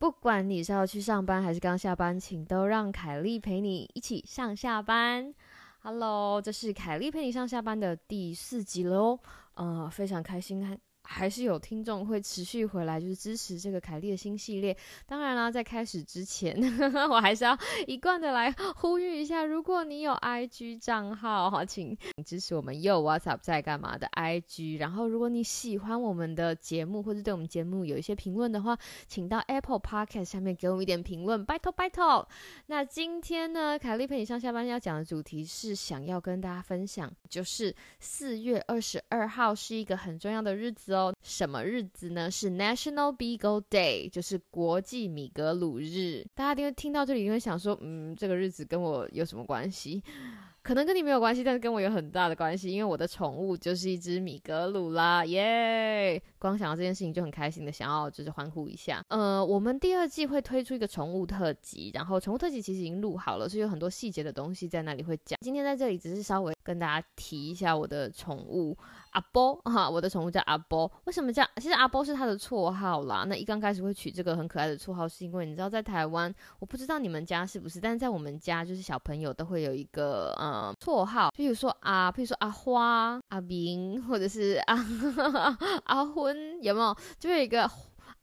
不管你是要去上班还是刚下班，请都让凯莉陪你一起上下班。Hello，这是凯莉陪你上下班的第四集了哦，呃，非常开心。还是有听众会持续回来，就是支持这个凯莉的新系列。当然啦，在开始之前，我还是要一贯的来呼吁一下：如果你有 IG 账号哈，请支持我们又 What's Up 在干嘛的 IG。然后，如果你喜欢我们的节目，或者对我们节目有一些评论的话，请到 Apple Podcast 下面给我们一点评论，拜托拜托。那今天呢，凯莉陪你上下班要讲的主题是想要跟大家分享，就是四月二十二号是一个很重要的日子哦。什么日子呢？是 National Beagle Day，就是国际米格鲁日。大家听听到这里，因为想说，嗯，这个日子跟我有什么关系？可能跟你没有关系，但是跟我有很大的关系，因为我的宠物就是一只米格鲁啦，耶！光想到这件事情就很开心的，想要就是欢呼一下。呃，我们第二季会推出一个宠物特辑，然后宠物特辑其实已经录好了，所以有很多细节的东西在那里会讲。今天在这里只是稍微跟大家提一下我的宠物。阿波哈，我的宠物叫阿波。为什么叫？其实阿波是它的绰号啦。那一刚开始会取这个很可爱的绰号，是因为你知道，在台湾，我不知道你们家是不是，但是在我们家，就是小朋友都会有一个呃绰号，比如说啊，比如说阿花、阿明，或者是啊阿 阿有没有？就有一个。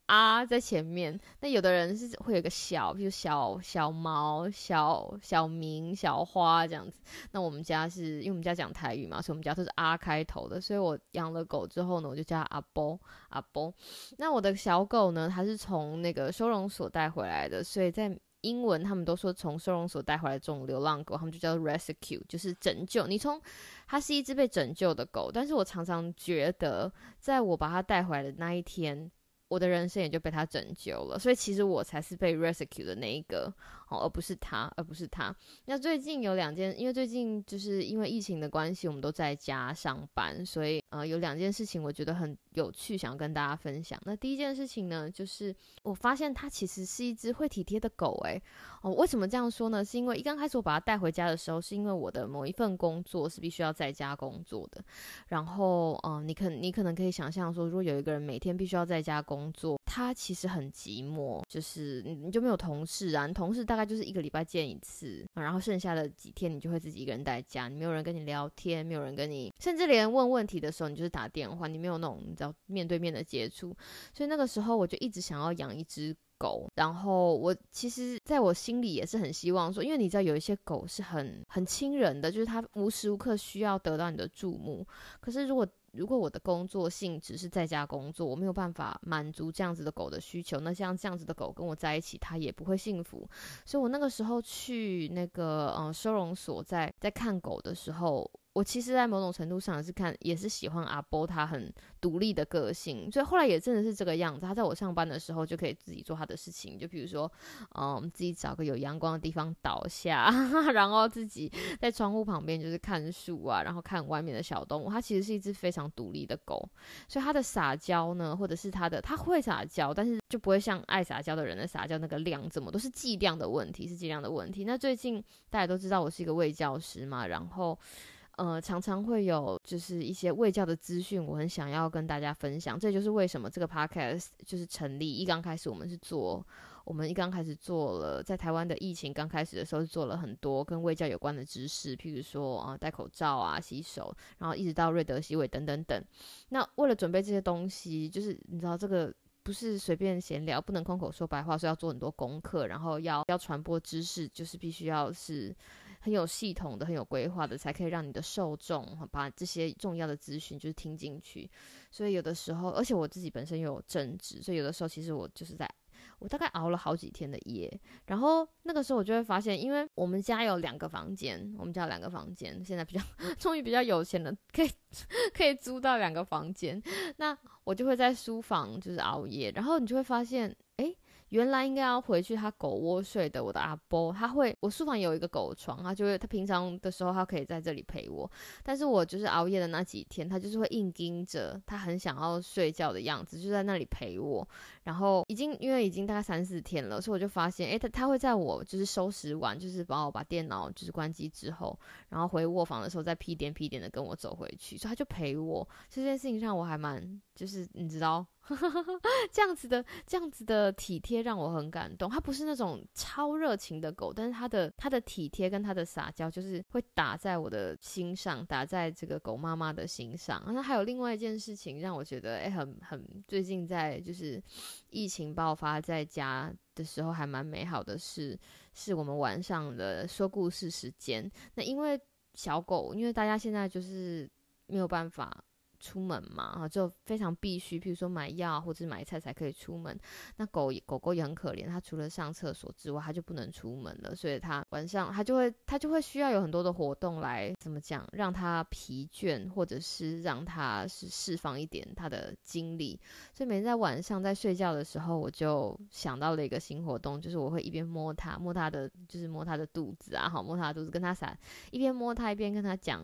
啊，在前面。那有的人是会有个小，比如小小毛、小小明、小花这样子。那我们家是因为我们家讲台语嘛，所以我们家都是阿开头的。所以我养了狗之后呢，我就叫阿波阿波。那我的小狗呢，它是从那个收容所带回来的，所以在英文他们都说从收容所带回来这种流浪狗，他们就叫 rescue，就是拯救。你从它是一只被拯救的狗，但是我常常觉得，在我把它带回来的那一天。我的人生也就被它拯救了，所以其实我才是被 rescue 的那一个。哦，而不是他，而不是他。那最近有两件，因为最近就是因为疫情的关系，我们都在家上班，所以呃，有两件事情我觉得很有趣，想要跟大家分享。那第一件事情呢，就是我发现它其实是一只会体贴的狗，诶，哦，为什么这样说呢？是因为一刚开始我把它带回家的时候，是因为我的某一份工作是必须要在家工作的。然后，嗯，你可你可能可以想象说，如果有一个人每天必须要在家工作，他其实很寂寞，就是你你就没有同事啊，同事大。概就是一个礼拜见一次，然后剩下的几天你就会自己一个人在家，你没有人跟你聊天，没有人跟你，甚至连问问题的时候，你就是打电话，你没有那种你知道面对面的接触，所以那个时候我就一直想要养一只狗，然后我其实在我心里也是很希望说，因为你知道有一些狗是很很亲人的，就是它无时无刻需要得到你的注目，可是如果如果我的工作性质是在家工作，我没有办法满足这样子的狗的需求，那像这样子的狗跟我在一起，它也不会幸福。所以我那个时候去那个呃收容所，在在看狗的时候。我其实，在某种程度上是看，也是喜欢阿波，他很独立的个性，所以后来也真的是这个样子。他在我上班的时候就可以自己做他的事情，就比如说，嗯，自己找个有阳光的地方倒下，然后自己在窗户旁边就是看树啊，然后看外面的小动物。它其实是一只非常独立的狗，所以它的撒娇呢，或者是它的，它会撒娇，但是就不会像爱撒娇的人的撒娇那个量这么都，是剂量的问题，是剂量的问题。那最近大家都知道我是一个卫教师嘛，然后。呃，常常会有就是一些卫教的资讯，我很想要跟大家分享。这就是为什么这个 podcast 就是成立。一刚开始我们是做，我们一刚开始做了，在台湾的疫情刚开始的时候，是做了很多跟卫教有关的知识，譬如说啊，戴口罩啊，洗手，然后一直到瑞德西韦等等等。那为了准备这些东西，就是你知道这个不是随便闲聊，不能空口说白话，所以要做很多功课，然后要要传播知识，就是必须要是。很有系统的、很有规划的，才可以让你的受众把这些重要的资讯就是听进去。所以有的时候，而且我自己本身又有正职，所以有的时候其实我就是在，我大概熬了好几天的夜。然后那个时候我就会发现，因为我们家有两个房间，我们家有两个房间，现在比较 终于比较有钱了，可以 可以租到两个房间。那我就会在书房就是熬夜，然后你就会发现，原来应该要回去他狗窝睡的我的阿波，他会我书房有一个狗床，他就会他平常的时候他可以在这里陪我，但是我就是熬夜的那几天，他就是会硬盯着，他很想要睡觉的样子，就在那里陪我。然后已经因为已经大概三四天了，所以我就发现，诶，他他会在我就是收拾完，就是帮我把电脑就是关机之后，然后回卧房的时候再屁颠屁颠的跟我走回去，所以他就陪我。这件事情让我还蛮就是你知道。这样子的，这样子的体贴让我很感动。它不是那种超热情的狗，但是它的它的体贴跟它的撒娇，就是会打在我的心上，打在这个狗妈妈的心上。那还有另外一件事情让我觉得，哎，很很最近在就是疫情爆发在家的时候，还蛮美好的是，是我们晚上的说故事时间。那因为小狗，因为大家现在就是没有办法。出门嘛，啊，就非常必须，譬如说买药或者买菜才可以出门。那狗狗狗也很可怜，它除了上厕所之外，它就不能出门了。所以它晚上它就会它就会需要有很多的活动来怎么讲，让它疲倦，或者是让它是释放一点它的精力。所以每天在晚上在睡觉的时候，我就想到了一个新活动，就是我会一边摸它，摸它的就是摸它的肚子啊，好摸它的肚子，跟它撒，一边摸它一边跟它讲，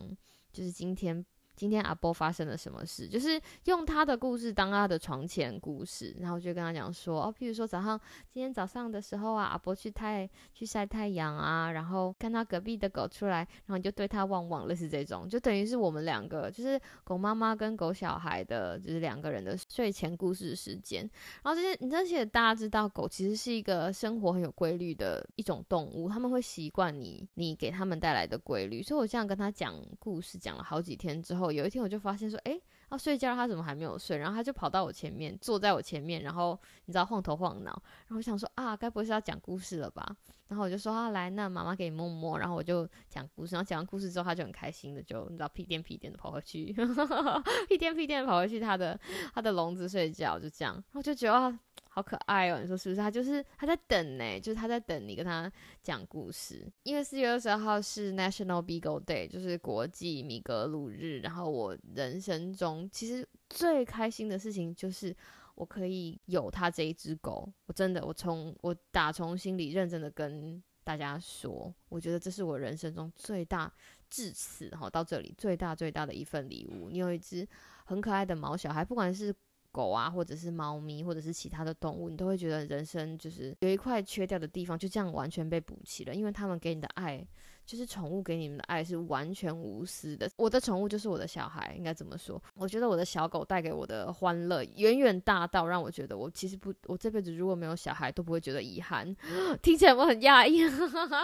就是今天。今天阿波发生了什么事？就是用他的故事当他的床前故事，然后就跟他讲说，哦，譬如说早上今天早上的时候啊，阿波去太去晒太阳啊，然后看到隔壁的狗出来，然后你就对他汪汪，类似这种，就等于是我们两个，就是狗妈妈跟狗小孩的，就是两个人的睡前故事时间。然后这些，你这些大家知道，狗其实是一个生活很有规律的一种动物，他们会习惯你你给他们带来的规律，所以我这样跟他讲故事，讲了好几天之后。有一天我就发现说，哎，要睡觉，他怎么还没有睡？然后他就跑到我前面，坐在我前面，然后你知道晃头晃脑。然后我想说啊，该不会是要讲故事了吧？然后我就说啊，来，那妈妈给你摸摸。然后我就讲故事。然后讲完故事之后，他就很开心的，就你知道屁颠屁颠的跑回去，屁颠屁颠的跑回去他的他的笼子睡觉，就这样。然后就觉得。好可爱哦！你说是不是？他就是他在等呢，就是他在等你跟他讲故事。因为四月二十二号是 National Beagle Day，就是国际米格鲁日。然后我人生中其实最开心的事情就是我可以有他这一只狗。我真的，我从我打从心里认真的跟大家说，我觉得这是我人生中最大至此哈到这里最大最大的一份礼物。你有一只很可爱的毛小孩，不管是。狗啊，或者是猫咪，或者是其他的动物，你都会觉得人生就是有一块缺掉的地方，就这样完全被补齐了，因为他们给你的爱。就是宠物给你们的爱是完全无私的。我的宠物就是我的小孩，应该怎么说？我觉得我的小狗带给我的欢乐远远大到让我觉得我其实不，我这辈子如果没有小孩都不会觉得遗憾。听起来我很压抑。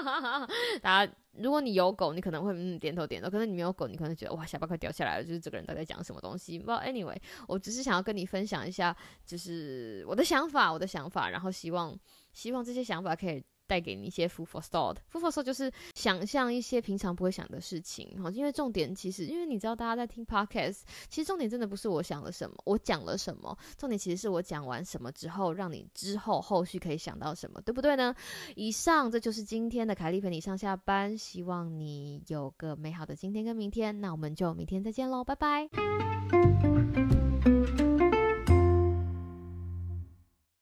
大家，如果你有狗，你可能会嗯点头点头；可能你没有狗，你可能觉得哇下巴快掉下来了。就是这个人都在讲什么东西不 anyway，我只是想要跟你分享一下，就是我的想法，我的想法，然后希望希望这些想法可以。带给你一些 food for thought，food for thought 就是想象一些平常不会想的事情。好，因为重点其实，因为你知道大家在听 podcast，其实重点真的不是我想了什么，我讲了什么，重点其实是我讲完什么之后，让你之后后续可以想到什么，对不对呢？以上这就是今天的凯莉陪你上下班，希望你有个美好的今天跟明天，那我们就明天再见喽，拜拜。